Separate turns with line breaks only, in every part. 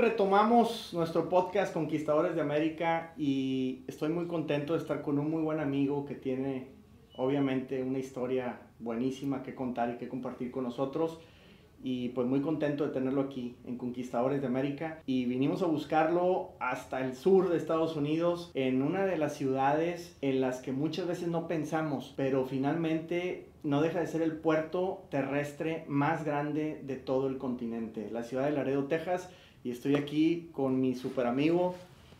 retomamos nuestro podcast Conquistadores de América y estoy muy contento de estar con un muy buen amigo que tiene obviamente una historia buenísima que contar y que compartir con nosotros. Y pues muy contento de tenerlo aquí en Conquistadores de América. Y vinimos a buscarlo hasta el sur de Estados Unidos en una de las ciudades en las que muchas veces no pensamos pero finalmente no deja de ser el puerto terrestre más grande de todo el continente, la ciudad de Laredo, Texas y estoy aquí con mi super amigo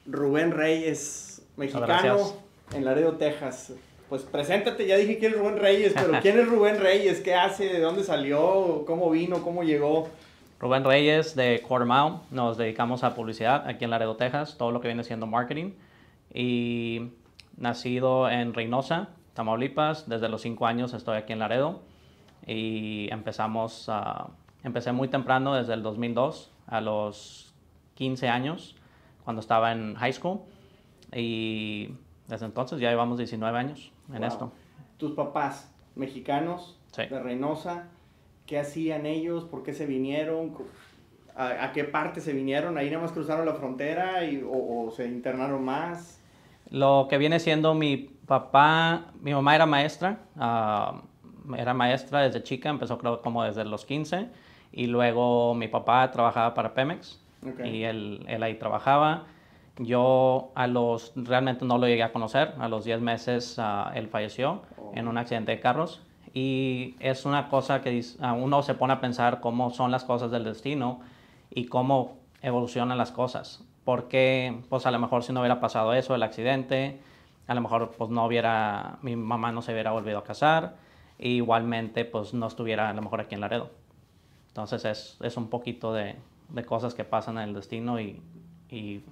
Rubén Reyes, mexicano en Laredo, Texas. Pues preséntate, ya dije que es Rubén Reyes, pero ¿quién es Rubén Reyes? ¿Qué hace? ¿De dónde salió? ¿Cómo vino? ¿Cómo llegó?
Rubén Reyes de Quarter nos dedicamos a publicidad aquí en Laredo, Texas, todo lo que viene siendo marketing. Y nacido en Reynosa, Tamaulipas, desde los 5 años estoy aquí en Laredo. Y empezamos, empecé muy temprano, desde el 2002, a los 15 años, cuando estaba en high school. Y desde entonces ya llevamos 19 años en esto.
Tus papás, mexicanos,
de
Reynosa, ¿qué hacían ellos? ¿Por qué se vinieron? ¿A, qué parte se vinieron? ¿Ahí nada más cruzaron la frontera y, o, se internaron más?
Lo que viene siendo mi papá, mi mamá era maestra, ah, era maestra desde chica, empezó creo como desde los 15 y luego mi papá trabajaba para Pemex y él, él ahí trabajaba. Yo a los, realmente no lo llegué a conocer, a los 10 meses ah, él falleció oh. en un accidente de carros y es una cosa que uh, uno se pone a pensar cómo son las cosas del destino y cómo evolucionan las cosas. Porque pues a lo mejor si no hubiera pasado eso, el accidente, a lo mejor pues no hubiera, mi mamá no se hubiera volvido a casar, e igualmente pues no estuviera a lo mejor aquí en Laredo. Entonces es, es un poquito de, de, cosas que pasan en el destino y, y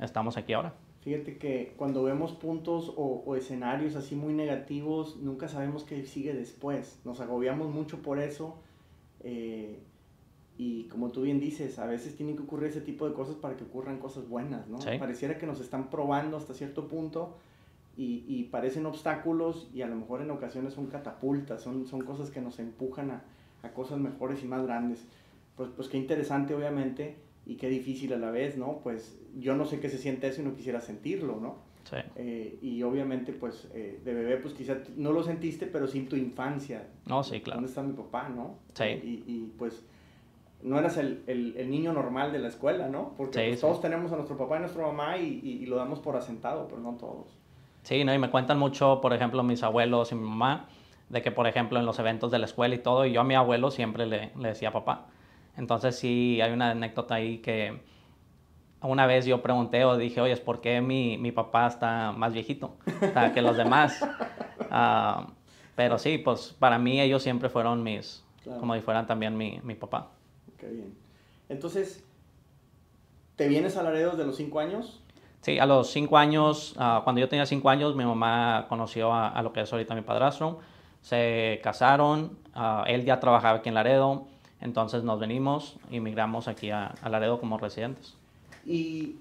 estamos aquí ahora.
Fíjate que cuando vemos puntos o, escenarios así muy negativos, nunca sabemos qué sigue después. Nos agobiamos mucho por eso. Eh, y como tú bien dices, a veces tienen que ocurrir ese tipo de cosas para que ocurran cosas buenas, ¿no? Pareciera que nos están probando hasta cierto punto y, y, parecen obstáculos y a lo mejor en ocasiones son catapultas, son, son cosas que nos empujan a, a cosas mejores y más grandes. Pues, pues qué interesante, obviamente y qué difícil a la vez, ¿no? Pues yo no sé qué se siente eso y no quisiera sentirlo, ¿no?
Sí.
Eh, y obviamente, pues, eh, de bebé, pues quizá no lo sentiste, pero sí tu infancia.
No, sí, claro.
¿Dónde está mi papá, no?
Sí.
Y, y pues, no eras el, el, el, niño normal de la escuela, ¿no? Porque pues, todos tenemos a nuestro papá y nuestra mamá y, y, lo damos por asentado, pero no todos.
Sí, ¿no? Y me cuentan mucho, por ejemplo, mis abuelos y mi mamá, de que, por ejemplo, en los eventos de la escuela y todo, y yo a mi abuelo siempre le, le decía papá. Entonces sí, hay una anécdota ahí que una vez yo pregunté o dije, oye, ¿por qué mi, mi papá está más viejito que los demás? Ah, pero sí, pues para mí ellos siempre fueron mis, como si fueran también mi, mi, papá.
Qué bien. Entonces, ¿te vienes a Laredo de los cinco años?
Sí, a los cinco años, uh, cuando yo tenía cinco años, mi mamá conoció a, a, lo que es ahorita mi padrastro. Se casaron, uh, él ya trabajaba aquí en Laredo entonces nos venimos y migramos aquí a, Laredo como residentes.
Y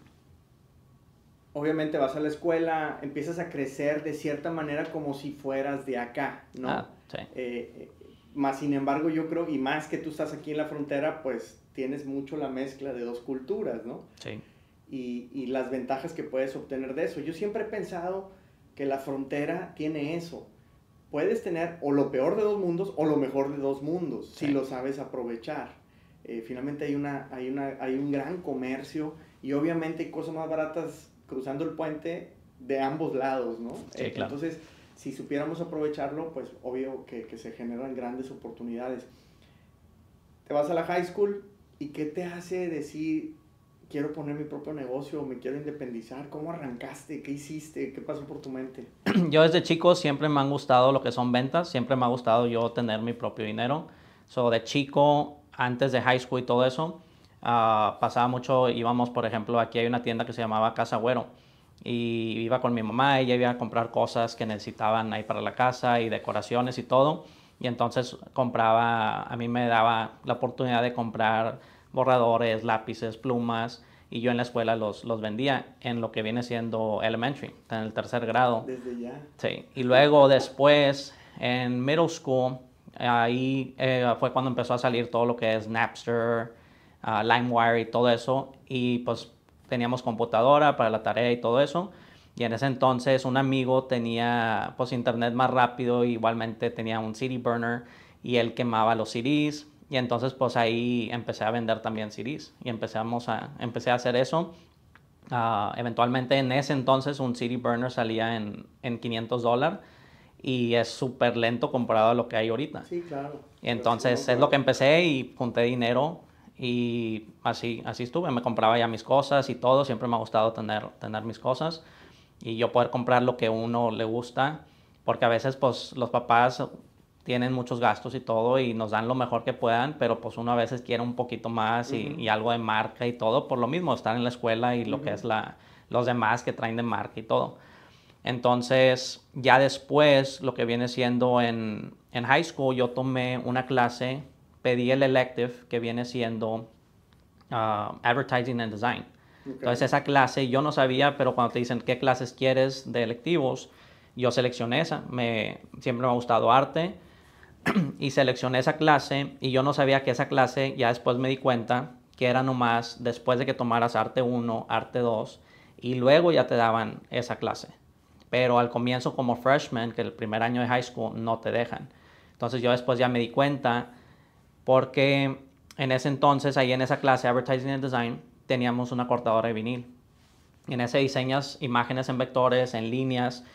obviamente vas a la escuela, empiezas a crecer de cierta manera como si fueras de acá, ¿no?
Ah, sí.
Eh, más sin embargo, yo creo, y más que tú estás aquí en la frontera, pues tienes mucho la mezcla de dos culturas, ¿no?
Sí.
Y, y las ventajas que puedes obtener de eso. Yo siempre he pensado que la frontera tiene eso puedes tener o lo peor de dos mundos o lo mejor de dos mundos, si lo sabes aprovechar. Eh, finalmente hay, una, hay, una, hay un gran comercio y obviamente hay cosas más baratas cruzando el puente de ambos lados, ¿no?
Eh,
entonces, si supiéramos aprovecharlo, pues obvio que, que se generan grandes oportunidades. Te vas a la high school y ¿qué te hace decir, quiero poner mi propio negocio, me quiero independizar? ¿Cómo arrancaste? ¿Qué hiciste? ¿Qué pasó por tu mente?
Yo desde chico siempre me han gustado lo que son ventas, siempre me ha gustado yo tener mi propio dinero. So, de chico, antes de high school y todo eso, uh, pasaba mucho, íbamos, por ejemplo, aquí hay una tienda que se llamaba Casa Güero y iba con mi mamá, ella iba a comprar cosas que necesitaban ahí para la casa y decoraciones y todo. Y entonces compraba, a mí me daba la oportunidad de comprar borradores, lápices, plumas, y yo en la escuela los, los vendía en lo que viene siendo elementary, en el tercer grado.
Desde ya.
Sí, y luego después en middle school, ahí eh, fue cuando empezó a salir todo lo que es Napster, ah, LimeWire y todo eso. Y pues teníamos computadora para la tarea y todo eso. Y en ese entonces un amigo tenía pues internet más rápido, igualmente tenía un CD burner y él quemaba los CDs. Y entonces pues ahí empecé a vender también CDs y empezamos a, empecé a hacer eso. Ah, eventualmente en ese entonces un CD burner salía en, en 500 dólares y es súper lento comparado a lo que hay ahorita.
Sí, claro.
Entonces es lo que empecé y junté dinero y así, así estuve. Me compraba ya mis cosas y todo. Siempre me ha gustado tener, tener mis cosas y yo poder comprar lo que uno le gusta. Porque a veces pues los papás tienen muchos gastos y todo y nos dan lo mejor que puedan, pero pues uno a veces quiere un poquito más y, y algo de marca y todo, por lo mismo, estar en la escuela y lo que es la, los demás que traen de marca y todo. Entonces, ya después, lo que viene siendo en, en high school, yo tomé una clase, pedí el elective que viene siendo uh, Advertising and Design. Entonces, esa clase yo no sabía, pero cuando te dicen qué clases quieres de electivos, yo seleccioné esa. Me, siempre me ha gustado arte y seleccioné esa clase y yo no sabía que esa clase, ya después me di cuenta que era nomás después de que tomaras arte 1, arte 2 y luego ya te daban esa clase. Pero al comienzo como freshman, que el primer año de high school, no te dejan. Entonces yo después ya me di cuenta porque en ese entonces, ahí en esa clase, Advertising and Design, teníamos una cortadora de vinil. En ese diseñas imágenes en vectores, en líneas,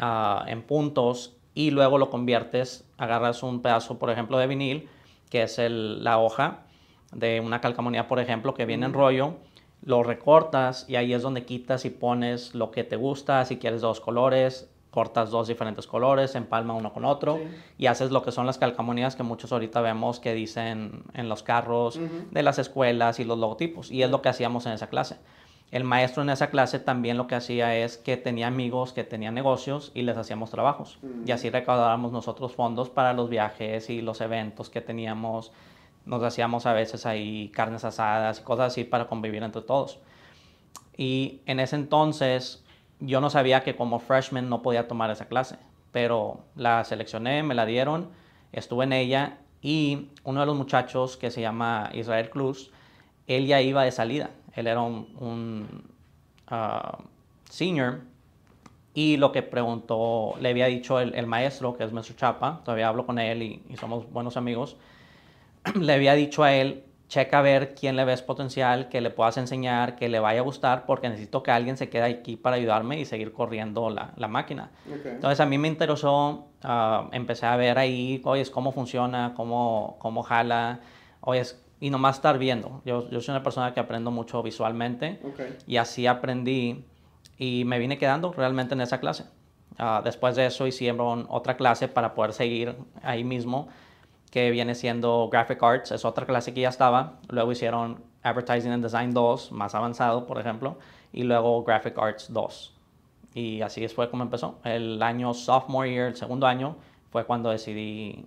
uh, en puntos y luego lo conviertes, agarras un pedazo, por ejemplo, de vinil, que es el, la hoja de una calcamonía, por ejemplo, que viene en rollo, lo recortas y ahí es donde quitas y pones lo que te gusta, si quieres dos colores, cortas dos diferentes colores, empalma uno con otro sí. y haces lo que son las calcamonías que muchos ahorita vemos que dicen en los carros uh -huh. de las escuelas y los logotipos y es lo que hacíamos en esa clase. El maestro en esa clase también lo que hacía es que tenía amigos que tenían negocios y les hacíamos trabajos. Mm. Y así recaudábamos nosotros fondos para los viajes y los eventos que teníamos. Nos hacíamos a veces ahí carnes asadas y cosas así para convivir entre todos. Y en ese entonces yo no sabía que como freshman no podía tomar esa clase, pero la seleccioné, me la dieron, estuve en ella y uno de los muchachos que se llama Israel Cruz, él ya iba de salida él era un, un uh, senior y lo que preguntó, le había dicho el, el, maestro, que es maestro Chapa, todavía hablo con él y, y, somos buenos amigos, le había dicho a él, checa a ver quién le ves potencial, que le puedas enseñar, que le vaya a gustar, porque necesito que alguien se quede aquí para ayudarme y seguir corriendo la, la máquina. Okay. Entonces a mí me interesó, uh, empecé a ver ahí, oye, cómo funciona, cómo, cómo jala, oye, y nomás estar viendo. Yo, yo soy una persona que aprendo mucho visualmente okay. y así aprendí y me vine quedando realmente en esa clase. Uh, después de eso hicieron otra clase para poder seguir ahí mismo, que viene siendo Graphic Arts, es otra clase que ya estaba. Luego hicieron Advertising and Design 2, más avanzado, por ejemplo, y luego Graphic Arts 2. Y así fue como empezó. El año sophomore year, el segundo año, fue cuando decidí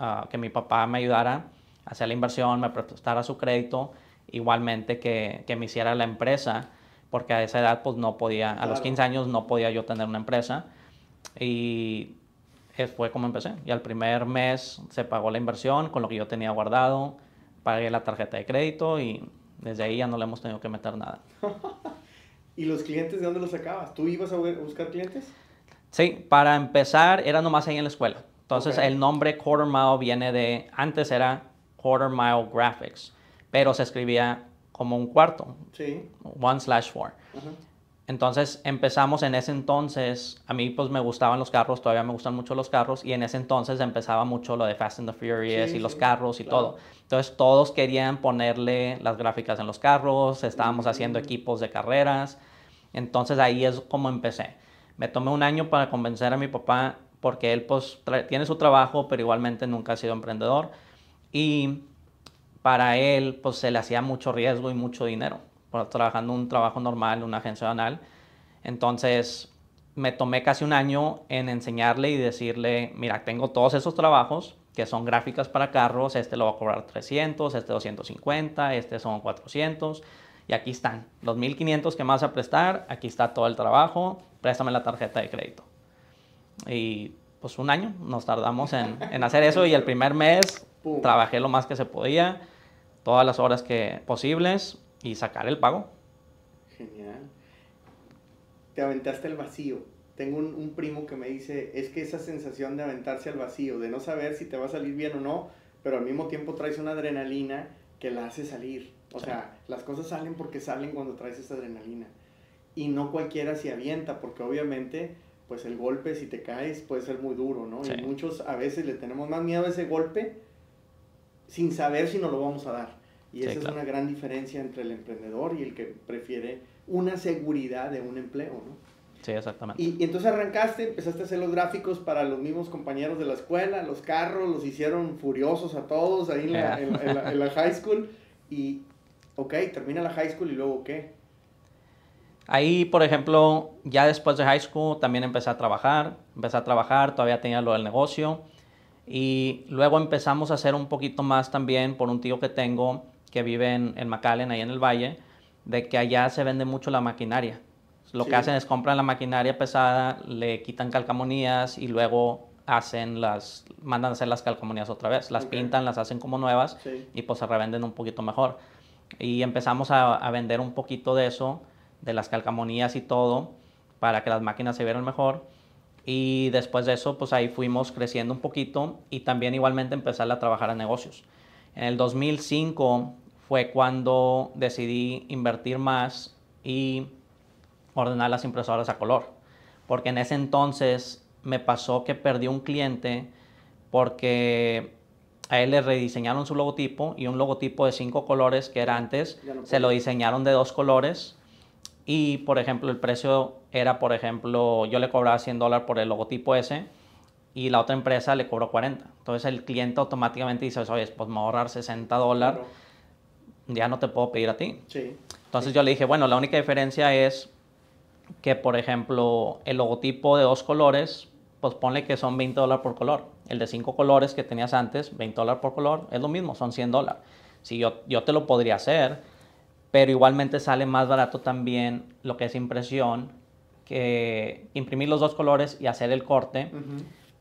uh, que mi papá me ayudara hacía la inversión, me prestara su crédito, igualmente que, que, me hiciera la empresa, porque a esa edad pues no podía, claro. a los 15 años no podía yo tener una empresa. Y fue como empecé. Y al primer mes se pagó la inversión con lo que yo tenía guardado, pagué la tarjeta de crédito y desde ahí ya no le hemos tenido que meter nada.
¿Y los clientes de dónde los sacabas? ¿Tú ibas a buscar clientes?
Sí, para empezar era nomás ahí en la escuela. Entonces okay. el nombre Quarter Mile viene de, antes era quarter mile graphics, pero se escribía como un cuarto,
sí.
one slash four. Uh -huh. Entonces empezamos en ese entonces, a mí pues me gustaban los carros, todavía me gustan mucho los carros, y en ese entonces empezaba mucho lo de Fast and the Furious sí, y los sí, carros y claro. todo. Entonces todos querían ponerle las gráficas en los carros, estábamos uh -huh. haciendo equipos de carreras, entonces ahí es como empecé. Me tomé un año para convencer a mi papá porque él pues tiene su trabajo, pero igualmente nunca ha sido emprendedor y para él pues se le hacía mucho riesgo y mucho dinero, trabajando un trabajo normal, una agencia banal. Entonces me tomé casi un año en enseñarle y decirle, mira, tengo todos esos trabajos que son gráficas para carros, este lo va a cobrar 300, este 250, este son 400 y aquí están los 1500 que me vas a prestar, aquí está todo el trabajo, préstame la tarjeta de crédito. Y pues un año nos tardamos en, en hacer eso y el primer mes Pum. trabajé lo más que se podía. todas las horas que posibles y sacar el pago.
Genial. Te aventaste al vacío. Tengo un, un, primo que me dice, es que esa sensación de aventarse al vacío, de no saber si te va a salir bien o no, pero al mismo tiempo traes una adrenalina que la hace salir. O sea, las cosas salen porque salen cuando traes esa adrenalina. Y no cualquiera se avienta, porque obviamente, pues el golpe, si te caes, puede ser muy duro, ¿no? Y muchos a veces le tenemos más miedo a ese golpe sin saber si nos lo vamos a dar. Y esa es una gran diferencia entre el emprendedor y el que prefiere una seguridad de un empleo, ¿no?
Sí, exactamente.
Y, entonces arrancaste, empezaste a hacer los gráficos para los mismos compañeros de la escuela, los carros, los hicieron furiosos a todos ahí en, la, en la, high school. Y, ok, termina la high school y luego qué?
Ahí, por ejemplo, ya después de high school también empecé a trabajar, empecé a trabajar, todavía tenía lo del negocio y luego empezamos a hacer un poquito más también por un tío que tengo que vive en, en McAllen, ahí en el valle, de que allá se vende mucho la maquinaria. Lo que hacen es compran la maquinaria pesada, le quitan calcamonías y luego hacen las, mandan a hacer las calcamonías otra vez. Las pintan, las hacen como nuevas y pues se revenden un poquito mejor. Y empezamos a, a, vender un poquito de eso, de las calcamonías y todo, para que las máquinas se vieran mejor. Y después de eso, pues ahí fuimos creciendo un poquito y también igualmente empezar a trabajar en negocios. En el 2005 fue cuando decidí invertir más y ordenar las impresoras a color. Porque en ese entonces me pasó que perdí un cliente porque a él le rediseñaron su logotipo y un logotipo de cinco colores que era antes, se lo diseñaron de dos colores y por ejemplo el precio era, por ejemplo, yo le cobraba 100 dólares por el logotipo ese y la otra empresa le cobró 40. Entonces el cliente automáticamente dice, oye, pues me voy a ahorrar 60 dólares, ya no te puedo pedir a ti. Entonces yo le dije, bueno, la única diferencia es que, por ejemplo, el logotipo de dos colores, pues ponle que son 20 dólares por color. El de cinco colores que tenías antes, 20 dólares por color, es lo mismo, son 100 dólares. Si yo, yo te lo podría hacer, pero igualmente sale más barato también lo que es impresión, que imprimir los dos colores y hacer el corte,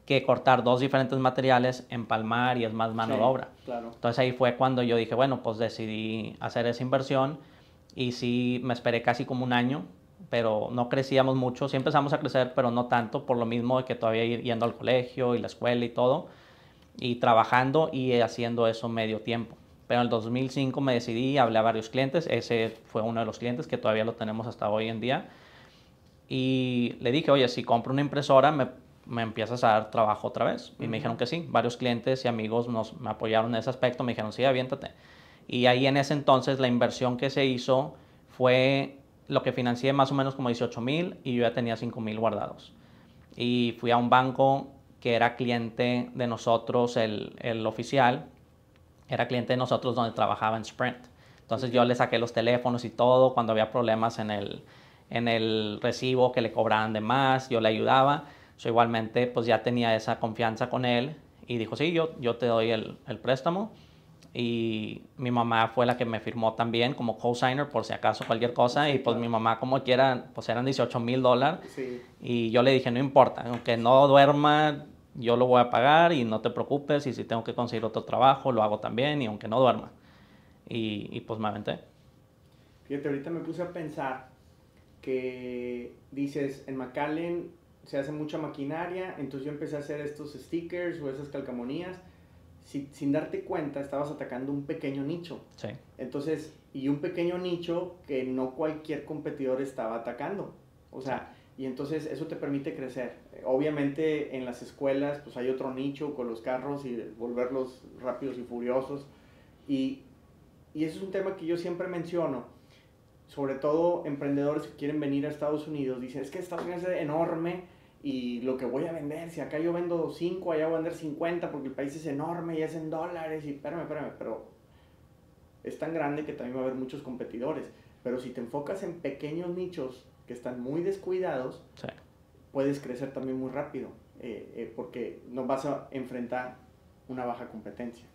que cortar dos diferentes materiales, empalmar y es más mano de obra. Entonces ahí fue cuando yo dije, bueno, pues decidí hacer esa inversión y sí me esperé casi como un año pero no crecíamos mucho. Sí empezamos a crecer, pero no tanto, por lo mismo de que todavía ir yendo al colegio y la escuela y todo, y trabajando y haciendo eso medio tiempo. Pero en el 2005 me decidí, hablé a varios clientes, ese fue uno de los clientes que todavía lo tenemos hasta hoy en día, y le dije, oye, si compro una impresora, me, me empiezas a dar trabajo otra vez. Y me dijeron que sí, varios clientes y amigos nos, me apoyaron en ese aspecto, me dijeron, sí, aviéntate. Y ahí en ese entonces la inversión que se hizo fue lo que financié más o menos como 18 mil y yo ya tenía 5 mil guardados. Y fui a un banco que era cliente de nosotros, el, el, oficial, era cliente de nosotros donde trabajaba en Sprint. Entonces yo le saqué los teléfonos y todo cuando había problemas en el, en el recibo que le cobraban de más, yo le ayudaba. Yo igualmente pues ya tenía esa confianza con él y dijo, sí, yo, yo te doy el, el préstamo y mi mamá fue la que me firmó también como co-signer por si acaso cualquier cosa. Y pues mi mamá como quiera pues eran 18 mil dólares. Y yo le dije no importa aunque no duerma yo lo voy a pagar y no te preocupes y si tengo que conseguir otro trabajo lo hago también y aunque no duerma y, y pues me aventé
fíjate ahorita me puse a pensar que dices en McAllen se hace mucha maquinaria entonces yo empecé a hacer estos stickers o esas calcamonías sin darte cuenta, estabas atacando un pequeño nicho.
Sí.
Entonces, y un pequeño nicho que no cualquier competidor estaba atacando. O sea, y entonces eso te permite crecer. Obviamente en las escuelas pues hay otro nicho con los carros y volverlos rápidos y furiosos. Y, y eso es un tema que yo siempre menciono. Sobre todo emprendedores que quieren venir a Estados Unidos. Dicen, es que Estados Unidos es enorme y lo que voy a vender, si acá yo vendo 5, allá voy a vender 50 porque el país es enorme y es en dólares y espérame, espérame, pero es tan grande que también va a haber muchos competidores. Pero si te enfocas en pequeños nichos que están muy descuidados, puedes crecer también muy rápido eh, eh, porque no vas a enfrentar una baja competencia.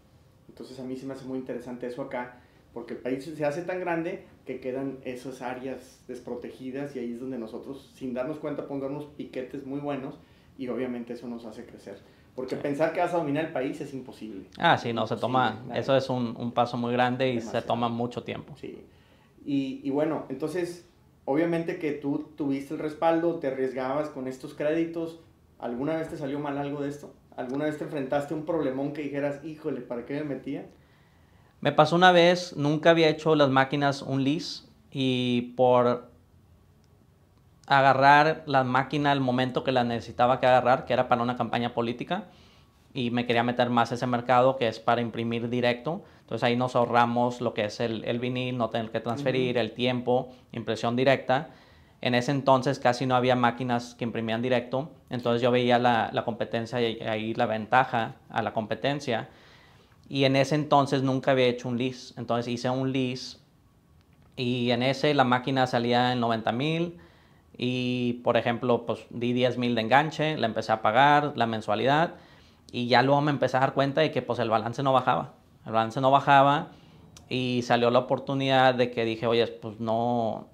Entonces a mí se me hace muy interesante eso acá porque el país se hace tan grande que quedan esas áreas desprotegidas y ahí es donde nosotros, sin darnos cuenta, pongamos piquetes muy buenos y obviamente eso nos hace crecer. Porque pensar que vas a dominar el país es imposible.
Ah, sí, no, se toma, eso es un, un paso muy grande y se toma mucho tiempo.
Sí. Y, y bueno, entonces, obviamente que tú tuviste el respaldo, te arriesgabas con estos créditos. ¿Alguna vez te salió mal algo de esto? ¿Alguna vez te enfrentaste a un problemón que dijeras, híjole, ¿para qué me metía?
Me pasó una vez, nunca había hecho las máquinas un lease y por agarrar la máquina al momento que la necesitaba que agarrar, que era para una campaña política, y me quería meter más a ese mercado que es para imprimir directo. Entonces ahí nos ahorramos lo que es el, el vinil, no tener que transferir, el tiempo, impresión directa. En ese entonces casi no había máquinas que imprimían directo, entonces yo veía la, la competencia y ahí la ventaja a la competencia. Y en ese entonces nunca había hecho un lease. Entonces hice un lease y en ese la máquina salía en 90 mil y por ejemplo pues di 10 mil de enganche, la empecé a pagar la mensualidad y ya luego me empecé a dar cuenta de que pues el balance no bajaba. El balance no bajaba y salió la oportunidad de que dije, oye, pues no,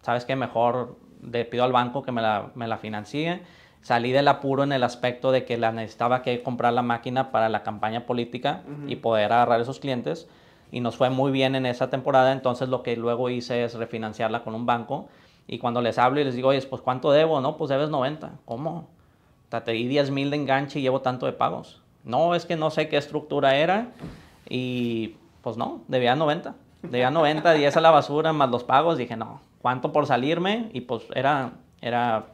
¿sabes qué? Mejor le pido al banco que me la, me la financie. Salí del apuro en el aspecto de que la necesitaba que comprar la máquina para la campaña política y poder agarrar esos clientes. Y nos fue muy bien en esa temporada, entonces lo que luego hice es refinanciarla con un banco. Y cuando les hablo y les digo, oye, pues ¿cuánto debo? No, pues debes 90. ¿Cómo? Di 10 mil de enganche y llevo tanto de pagos. No, es que no sé qué estructura era y pues no, debía 90. Debía 90, 10 a la basura más los pagos. Dije, no, ¿cuánto por salirme? Y pues era, era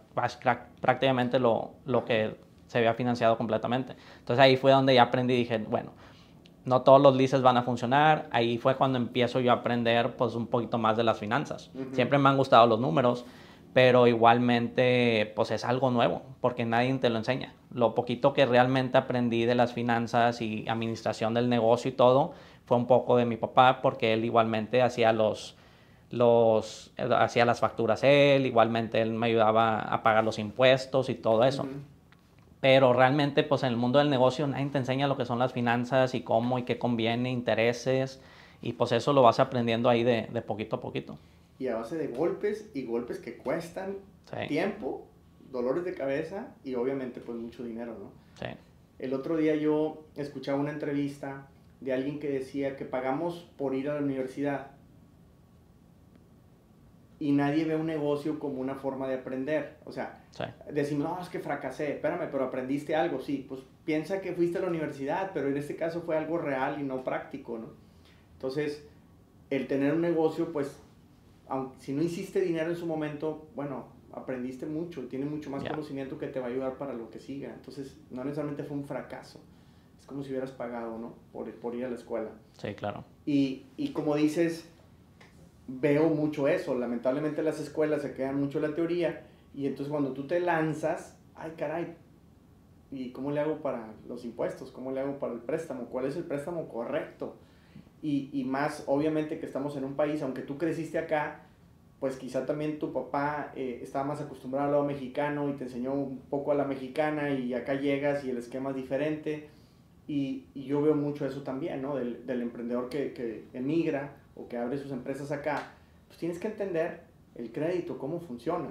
prácticamente lo, lo que se había financiado completamente. Entonces ahí fue donde ya aprendí y dije, bueno, no todos los leases van a funcionar. Ahí fue cuando empiezo yo a aprender pues un poquito más de las finanzas. Siempre me han gustado los números, pero igualmente pues es algo nuevo porque nadie te lo enseña. Lo poquito que realmente aprendí de las finanzas y administración del negocio y todo fue un poco de mi papá porque él igualmente hacía los los hacía las facturas él, igualmente él me ayudaba a pagar los impuestos y todo eso. Pero realmente, pues en el mundo del negocio nadie te enseña lo que son las finanzas y cómo y qué conviene, intereses. Y pues eso lo vas aprendiendo ahí de, de poquito a poquito.
Y a base de golpes y golpes que cuestan
Sí,
tiempo, dolores de cabeza y obviamente pues mucho dinero, ¿no?
sí,
El otro día yo escuchaba una entrevista de alguien que decía que pagamos por ir a la universidad y nadie ve un negocio como una forma de aprender. O sea,
sí,
decimos, no, es que fracasé, espérame, pero aprendiste algo, sí, pues piensa que fuiste a la universidad, pero en este caso fue algo real y no práctico, ¿no? Entonces, el tener un negocio, pues, aunque, si no hiciste dinero en su momento, bueno, aprendiste mucho, tienes mucho más
Ya.
conocimiento que te va a ayudar para lo que siga. Entonces, no necesariamente fue un fracaso, es como si hubieras pagado, ¿no? Por, por ir a la escuela.
sí, claro.
Y, y como dices, veo mucho eso. Lamentablemente las escuelas se quedan mucho en la teoría y entonces cuando tú te lanzas, ay caray, ¿y cómo le hago para los impuestos? ¿Cómo le hago para el préstamo? ¿Cuál es el préstamo correcto? Y, y más, obviamente que estamos en un país, aunque tú creciste acá, pues quizá también tu papá eh, estaba más acostumbrado al lado mexicano y te enseñó un poco a la mexicana y acá llegas y el esquema es diferente. Y, y yo veo mucho eso también, ¿no? Del, del emprendedor que, que emigra o que abre sus empresas acá. Pues tienes que entender el crédito, cómo funciona.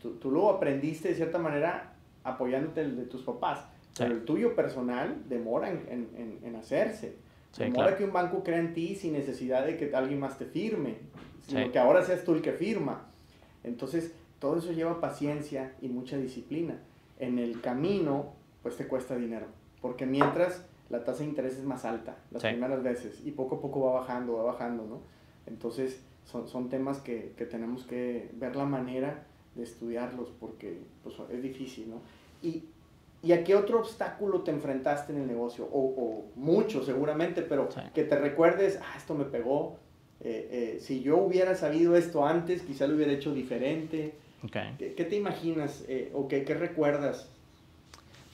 Tú, tú lo aprendiste de cierta manera apoyándote el de tus papás, pero
Sí.
el tuyo personal demora en, en- en hacerse.
Sí,
demora
claro.
que un banco crea en ti sin necesidad de que alguien más te firme, sino
Sí.
que ahora seas tú el que firma. Entonces, todo eso lleva paciencia y mucha disciplina. En el camino, pues te cuesta dinero, porque mientras la tasa de interés es más alta las
Sí.
primeras veces y poco a poco va bajando, va bajando, ¿no? Entonces, son, son temas que, que tenemos que ver la manera de estudiarlos porque pues, es difícil, ¿no? Y, ¿Y a qué otro obstáculo te enfrentaste en el negocio? O, o mucho seguramente, pero
Sí.
que te recuerdes, ah, esto me pegó. eh, eh, si yo hubiera sabido esto antes, quizá lo hubiera hecho diferente.
Ok.
¿Qué, qué te imaginas eh, o qué, qué recuerdas?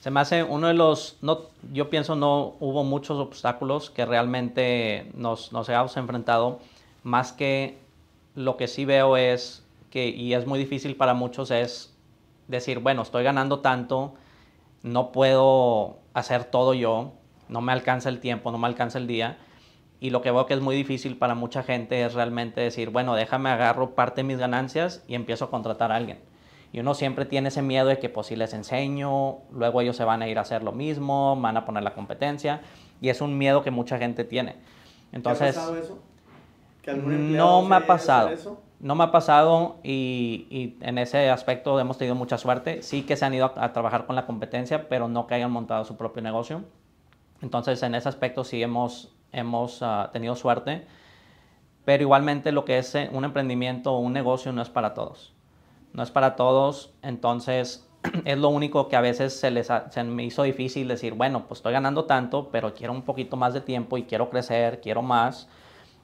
Se me hace uno de los, no, yo pienso no hubo muchos obstáculos que realmente nos, nos hayamos enfrentado, más que lo que sí veo es que, y es muy difícil para muchos, es decir, bueno, estoy ganando tanto, no puedo hacer todo yo, no me alcanza el tiempo, no me alcanza el día. Y lo que veo que es muy difícil para mucha gente es realmente decir, bueno, déjame agarro parte de mis ganancias y empiezo a contratar a alguien. Y uno siempre tiene ese miedo de que pues si les enseño, luego ellos se van a ir a hacer lo mismo, van a poner la competencia. Y es un miedo que mucha gente tiene. Entonces,
¿Te ha pasado eso? ¿Que
no me ha pasado. Eso? No me ha pasado y, en ese aspecto hemos tenido mucha suerte. Sí que se han ido a, trabajar con la competencia, pero no que hayan montado su propio negocio. Entonces, en ese aspecto sí hemos, hemos uh, tenido suerte. Pero igualmente lo que es eh, un emprendimiento o un negocio no es para todos no es para todos, entonces es lo único que a veces se, les se me hizo difícil decir, bueno, pues estoy ganando tanto, pero quiero un poquito más de tiempo y quiero crecer, quiero más,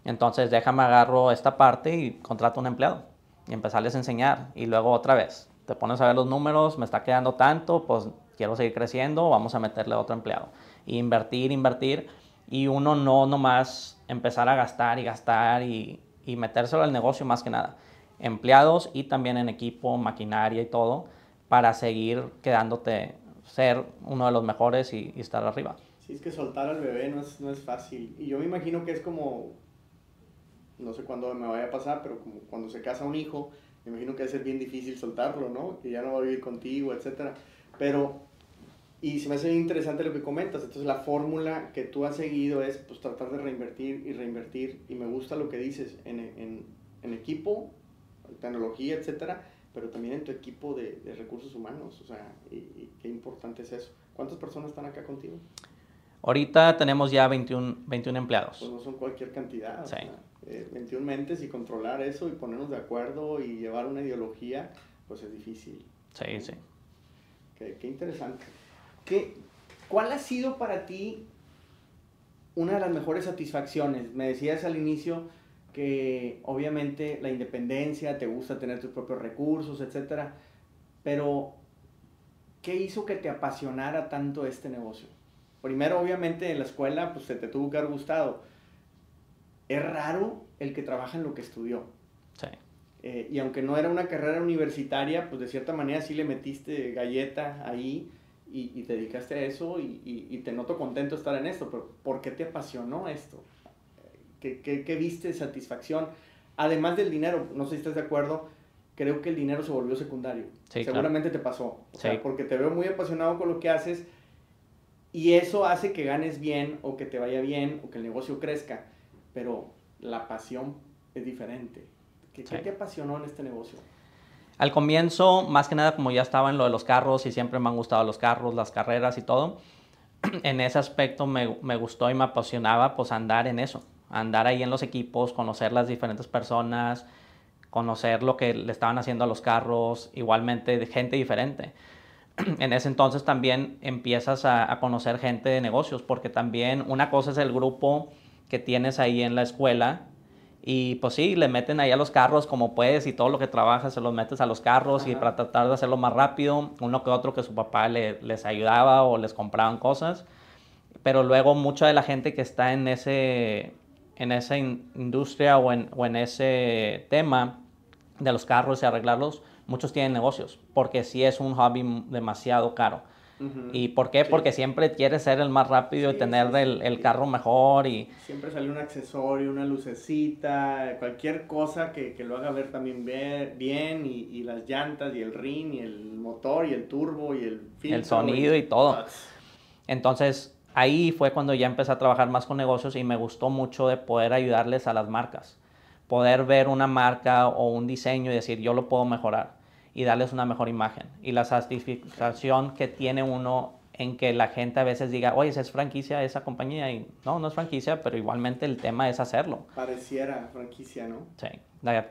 entonces déjame agarro esta parte y contrato un empleado y empezarles a enseñar y luego otra vez, te pones a ver los números, me está quedando tanto, pues quiero seguir creciendo, vamos a meterle otro empleado. Y invertir, invertir y uno no nomás empezar a gastar y gastar y, y metérselo al negocio más que nada empleados y también en equipo, maquinaria y todo, para seguir quedándote, ser uno de los mejores y, estar arriba.
Sí, es que soltar al bebé no es, no es fácil. Y yo me imagino que es como, no sé cuándo me vaya a pasar, pero como cuando se casa un hijo, me imagino que va a ser bien difícil soltarlo, ¿no? Que ya no va a vivir contigo, etc. Pero, y se me hace bien interesante lo que comentas. Entonces, la fórmula que tú has seguido es pues tratar de reinvertir y reinvertir. Y me gusta lo que dices en, en, en equipo, tecnología, etcétera, pero también en tu equipo de, de recursos humanos. O sea, y, qué importante es eso. ¿Cuántas personas están acá contigo?
Ahorita tenemos ya 21, 21 empleados.
Pues no son cualquier cantidad.
Sí.
21 eh, mentes y controlar eso y ponernos de acuerdo y llevar una ideología, pues es difícil.
Sí, sí.
Qué, qué interesante. ¿Qué, ¿Cuál ha sido para ti una de las mejores satisfacciones? Me decías al inicio que obviamente la independencia, te gusta tener tus propios recursos, etcétera, pero ¿qué hizo que te apasionara tanto este negocio? Primero, obviamente, en la escuela, pues se te tuvo que haber gustado. Es raro el que trabaja en lo que estudió.
Sí.
Eh, y aunque no era una carrera universitaria, pues de cierta manera sí le metiste galleta ahí y, y te dedicaste a eso y, y, y, te noto contento estar en esto, pero ¿por qué te apasionó esto? que, viste satisfacción. Además del dinero, no sé si estás de acuerdo, creo que el dinero se volvió secundario. Seguramente te pasó. porque te veo muy apasionado con lo que haces y eso hace que ganes bien o que te vaya bien o que el negocio crezca. Pero la pasión es diferente. ¿Qué, te apasionó en este negocio?
Al comienzo, más que nada, como ya estaba en lo de los carros y siempre me han gustado los carros, las carreras y todo, en ese aspecto me, me gustó y me apasionaba pues andar en eso andar ahí en los equipos, conocer las diferentes personas, conocer lo que le estaban haciendo a los carros, igualmente de gente diferente. En ese entonces también empiezas a, conocer gente de negocios, porque también una cosa es el grupo que tienes ahí en la escuela. Y pues sí, le meten ahí a los carros como puedes y todo lo que trabajas se los metes a los carros y para tratar de hacerlo más rápido, uno que otro que su papá le, les ayudaba o les compraban cosas, pero luego mucha de la gente que está en ese, en esa industria o en, o en ese tema de los carros y arreglarlos, muchos tienen negocios, porque sí es un hobby demasiado caro. ¿Y por qué? Porque siempre quieres ser el más rápido y tener el, el, carro mejor y...
Siempre sale un accesorio, una lucecita, cualquier cosa que, que lo haga ver también bien y, y, las llantas y el ring y el motor y el turbo y el
filtro. El sonido y todo. Entonces, ahí fue cuando ya empecé a trabajar más con negocios y me gustó mucho de poder ayudarles a las marcas. Poder ver una marca o un diseño y decir, yo lo puedo mejorar y darles una mejor imagen. Y la satisfacción que tiene uno en que la gente a veces diga, oye, es franquicia esa compañía. Y no, no es franquicia, pero igualmente el tema es hacerlo.
Pareciera franquicia, ¿no?
Sí.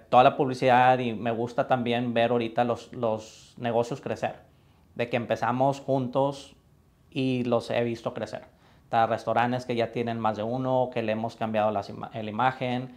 toda la publicidad y me gusta también ver ahorita los, los negocios crecer. De que empezamos juntos y los he visto crecer. Está restaurantes que ya tienen más de uno, que le hemos cambiado la, imagen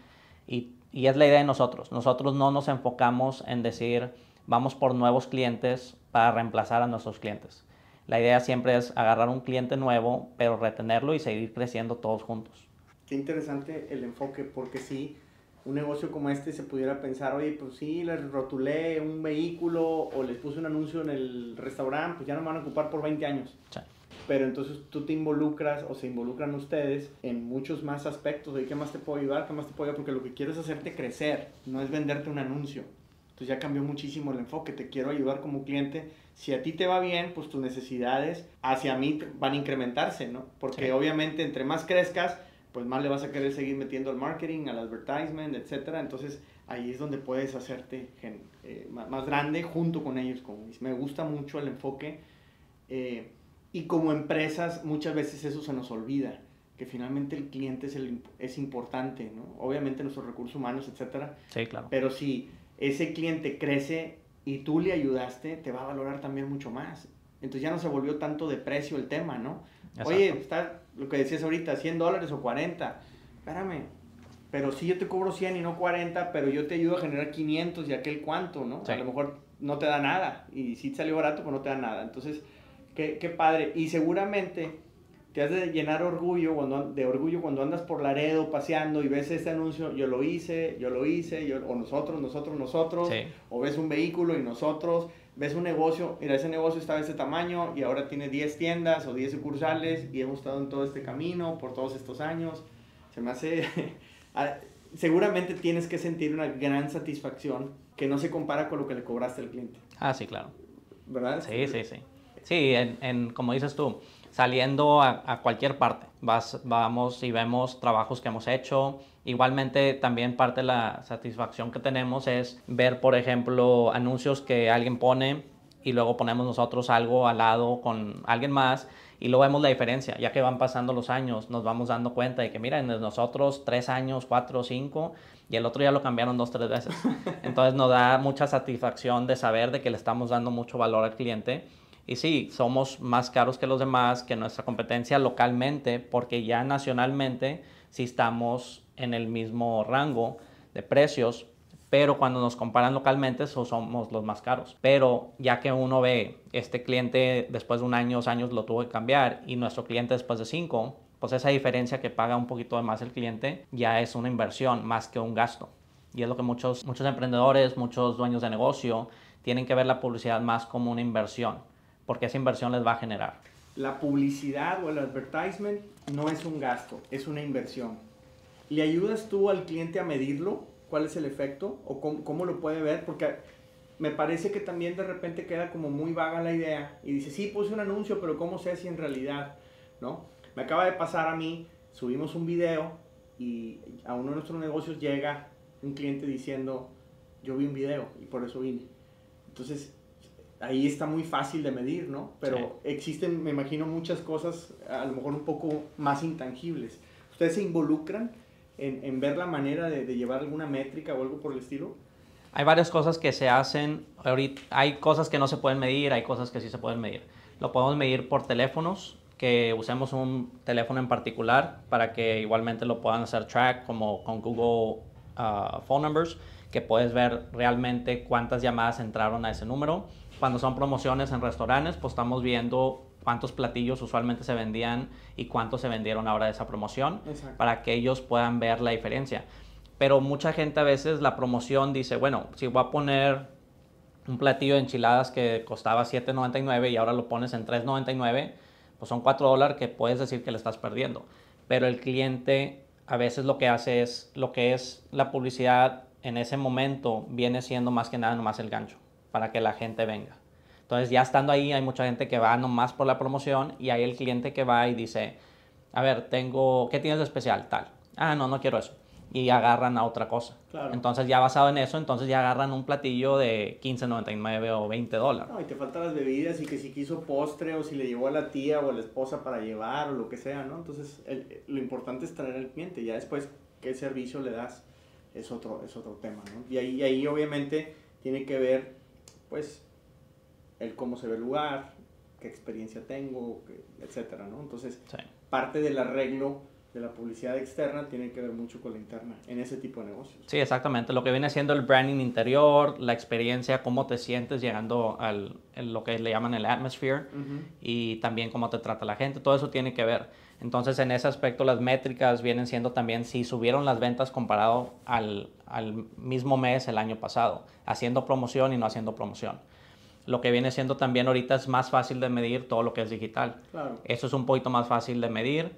y, y, es la idea de nosotros. Nosotros no nos enfocamos en decir vamos por nuevos clientes para reemplazar a nuestros clientes. La idea siempre es agarrar un cliente nuevo, pero retenerlo y seguir creciendo todos juntos.
Qué interesante el enfoque, porque si un negocio como este se pudiera pensar, oye, pues sí, les rotulé un vehículo o les puse un anuncio en el restaurante, pues ya no me van a ocupar por 20 años. Sí pero entonces tú te involucras o se involucran ustedes en muchos más aspectos de qué más te puedo ayudar, qué más te puedo ayudar, porque lo que quiero es hacerte crecer, no es venderte un anuncio. Entonces ya cambió muchísimo el enfoque, te quiero ayudar como cliente. Si a ti te va bien, pues tus necesidades hacia mí van a incrementarse, ¿no? Porque obviamente entre más crezcas, pues más le vas a querer seguir metiendo al marketing, al advertisement, etcétera. Entonces ahí es donde puedes hacerte eh, más grande junto con ellos. Como me gusta mucho el enfoque. Eh, y como empresas muchas veces eso se nos olvida, que finalmente el cliente es, el, es importante, ¿no? Obviamente nuestros recursos humanos, etcétera.
Sí, claro.
Pero si ese cliente crece y tú le ayudaste, te va a valorar también mucho más. Entonces ya no se volvió tanto de precio el tema, ¿no? Oye, está lo que decías ahorita, 100 dólares o 40. Espérame, pero si yo te cobro 100 y no 40, pero yo te ayudo a generar 500 y aquel cuánto, ¿no? A lo mejor no te da nada. Y si te salió barato, pues no te da nada. Entonces, qué, qué padre. Y seguramente te has de llenar orgullo cuando, de orgullo cuando andas por Laredo paseando y ves este anuncio, yo lo hice, yo lo hice, yo, o nosotros, nosotros, nosotros, o ves un vehículo y nosotros, ves un negocio, mira, ese negocio estaba de ese tamaño y ahora tiene 10 tiendas o 10 sucursales y hemos estado en todo este camino por todos estos años. Se me hace... Ah, seguramente tienes que sentir una gran satisfacción que no se compara con lo que le cobraste al cliente.
Ah, sí, claro.
¿Verdad?
Sí, sí, sí. Sí, en, en como dices tú, saliendo a, cualquier parte. Vas, vamos y vemos trabajos que hemos hecho. Igualmente también parte de la satisfacción que tenemos es ver, por ejemplo, anuncios que alguien pone y luego ponemos nosotros algo al lado con alguien más y luego vemos la diferencia. Ya que van pasando los años, nos vamos dando cuenta de que, miren, nosotros tres años, cuatro, cinco, y el otro ya lo cambiaron dos, tres veces. Entonces nos da mucha satisfacción de saber de que le estamos dando mucho valor al cliente y sí, somos más caros que los demás, que nuestra competencia localmente, porque ya nacionalmente sí estamos en el mismo rango de precios, pero cuando nos comparan localmente somos los más caros. Pero ya que uno ve, este cliente después de un año, dos años lo tuvo que cambiar y nuestro cliente después de cinco, pues esa diferencia que paga un poquito de más el cliente ya es una inversión más que un gasto. Y es lo que muchos, muchos emprendedores, muchos dueños de negocio tienen que ver la publicidad más como una inversión porque esa inversión les va a generar.
La publicidad o el advertisement no es un gasto, es una inversión. ¿Le ayudas tú al cliente a medirlo? ¿Cuál es el efecto? ¿O cómo, lo puede ver? Porque me parece que también de repente queda como muy vaga la idea y dice, sí, puse un anuncio, pero ¿cómo sé si en realidad? ¿No? Me acaba de pasar a mí, subimos un video y a uno de nuestros negocios llega un cliente diciendo, yo vi un video y por eso vine. Entonces, ahí está muy fácil de medir, ¿no? Pero existen, me imagino, muchas cosas a lo mejor un poco más intangibles. ¿Ustedes se involucran en, en ver la manera de, de, llevar alguna métrica o algo por el estilo?
Hay varias cosas que se hacen. Ahorita, hay cosas que no se pueden medir, hay cosas que sí se pueden medir. Lo podemos medir por teléfonos, que usemos un teléfono en particular para que igualmente lo puedan hacer track, como con Google uh, Phone Numbers, que puedes ver realmente cuántas llamadas entraron a ese número cuando son promociones en restaurantes, pues estamos viendo cuántos platillos usualmente se vendían y cuántos se vendieron ahora de esa promoción para que ellos puedan ver la diferencia. Pero mucha gente a veces la promoción dice, bueno, si voy a poner un platillo de enchiladas que costaba 7.99 y ahora lo pones en 3.99, pues son 4 dólares que puedes decir que le estás perdiendo. Pero el cliente a veces lo que hace es, lo que es la publicidad en ese momento viene siendo más que nada nomás el gancho para que la gente venga. Entonces ya estando ahí hay mucha gente que va nomás por la promoción y hay el cliente que va y dice, a ver, tengo, ¿qué tienes de especial? Tal. Ah, no, no quiero eso. Y agarran a otra cosa. Entonces ya basado en eso, entonces ya agarran un platillo de 15.99 o 20 dólares.
No, y te faltan las bebidas y que si quiso postre o si le llevó a la tía o a la esposa para llevar o lo que sea, ¿no? Entonces lo importante es traer al cliente. Ya después qué servicio le das es otro, es otro tema, ¿no? Y ahí, y ahí obviamente tiene que ver pues, el cómo se ve el lugar, qué experiencia tengo, etcétera, ¿no? Entonces, parte del arreglo de la publicidad externa tiene que ver mucho con la interna en ese tipo de negocios.
Sí, exactamente. Lo que viene siendo el branding interior, la experiencia, cómo te sientes llegando al lo que le llaman el atmosphere y también cómo te trata la gente. Todo eso tiene que ver. Entonces, en ese aspecto, las métricas vienen siendo también si subieron las ventas comparado al, al mismo mes el año pasado, haciendo promoción y no haciendo promoción. Lo que viene siendo también ahorita es más fácil de medir todo lo que es digital.
Claro.
Eso es un poquito más fácil de medir,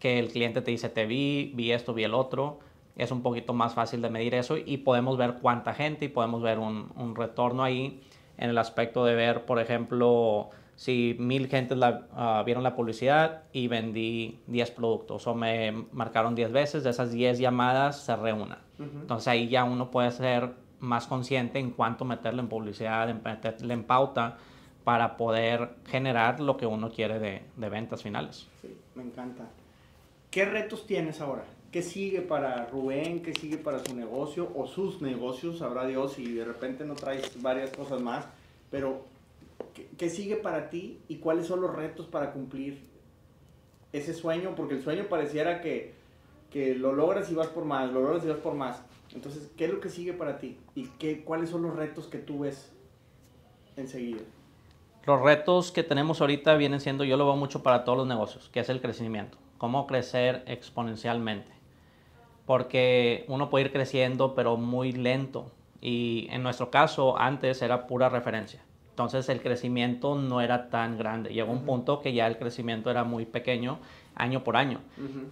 que el cliente te dice, te vi, vi esto, vi el otro. es un poquito más fácil de medir eso y podemos ver cuánta gente y podemos ver un, un retorno ahí en el aspecto de ver, por ejemplo, si mil gentes la, ah, vieron la publicidad y vendí 10 productos o me marcaron 10 veces, de esas 10 llamadas se reúnan. Entonces ahí ya uno puede ser más consciente en cuánto meterle en publicidad, en meterle en pauta para poder generar lo que uno quiere de, de ventas finales.
Sí, me encanta. ¿Qué retos tienes ahora? ¿Qué sigue para Rubén? ¿Qué sigue para su negocio o sus negocios? Sabrá Dios y de repente no traes varias cosas más, pero ¿qué, sigue para ti y cuáles son los retos para cumplir ese sueño? Porque el sueño pareciera que, que lo logras y vas por más, lo logras y vas por más. Entonces, ¿qué es lo que sigue para ti? ¿Y qué, cuáles son los retos que tú ves enseguida?
Los retos que tenemos ahorita vienen siendo, yo lo veo mucho para todos los negocios, que es el crecimiento. Cómo crecer exponencialmente. Porque uno puede ir creciendo, pero muy lento. Y en nuestro caso, antes era pura referencia. Entonces el crecimiento no era tan grande. Llegó un punto que ya el crecimiento era muy pequeño año por año.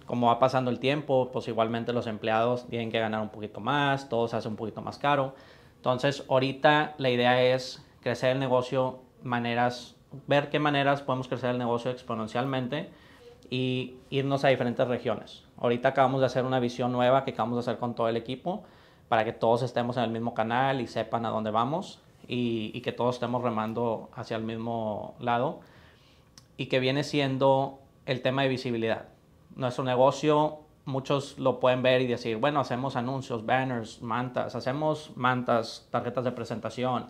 Como va pasando el tiempo, pues igualmente los empleados tienen que ganar un poquito más, todo se hace un poquito más caro. Entonces ahorita la idea es crecer el negocio, maneras, ver qué maneras podemos crecer el negocio exponencialmente y irnos a diferentes regiones. Ahorita acabamos de hacer una visión nueva que acabamos de hacer con todo el equipo para que todos estemos en el mismo canal y sepan a dónde vamos y, que todos estemos remando hacia el mismo lado y que viene siendo el tema de visibilidad. Nuestro negocio, muchos lo pueden ver y decir, bueno, hacemos anuncios, banners, mantas, hacemos mantas, tarjetas de presentación,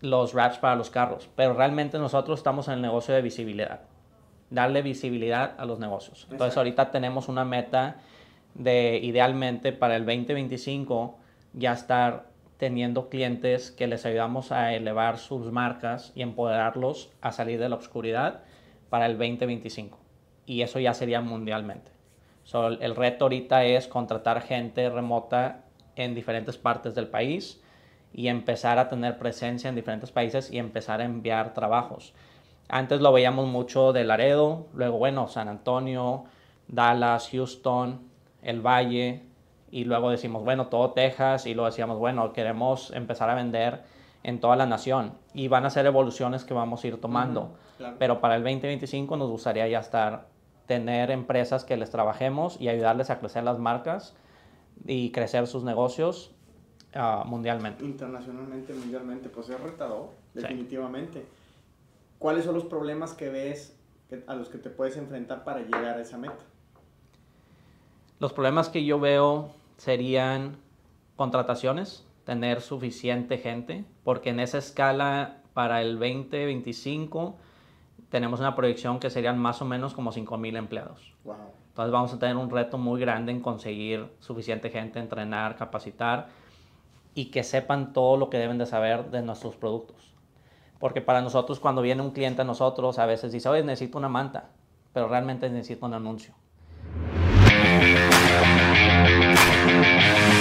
los wraps para los carros, pero realmente nosotros estamos en el negocio de visibilidad, darle visibilidad a los negocios. Entonces ahorita tenemos una meta de idealmente para el 2025 ya estar teniendo clientes que les ayudamos a elevar sus marcas y empoderarlos a salir de la oscuridad para el 2025. Y eso ya sería mundialmente. el reto ahorita es contratar gente remota en diferentes partes del país y empezar a tener presencia en diferentes países y empezar a enviar trabajos. Antes lo veíamos mucho de Laredo, luego bueno, San Antonio, Dallas, Houston, El Valle, y luego decimos, bueno, todo Texas, y luego decíamos, bueno, queremos empezar a vender en toda la nación. Y van a ser evoluciones que vamos a ir tomando. Pero para el 2025 nos gustaría ya estar, tener empresas que les trabajemos y ayudarles a crecer las marcas y crecer sus negocios uh, mundialmente.
Internacionalmente, mundialmente, pues es retador, definitivamente. ¿Cuáles son los problemas que ves a los que te puedes enfrentar para llegar a esa meta?
Los problemas que yo veo serían contrataciones, tener suficiente gente, porque en esa escala para el 2025 tenemos una proyección que serían más o menos como 5.000 empleados. Entonces vamos a tener un reto muy grande en conseguir suficiente gente, entrenar, capacitar y que sepan todo lo que deben de saber de nuestros productos. Porque para nosotros cuando viene un cliente a nosotros a veces dice, oye, necesito una manta, pero realmente necesito un anuncio we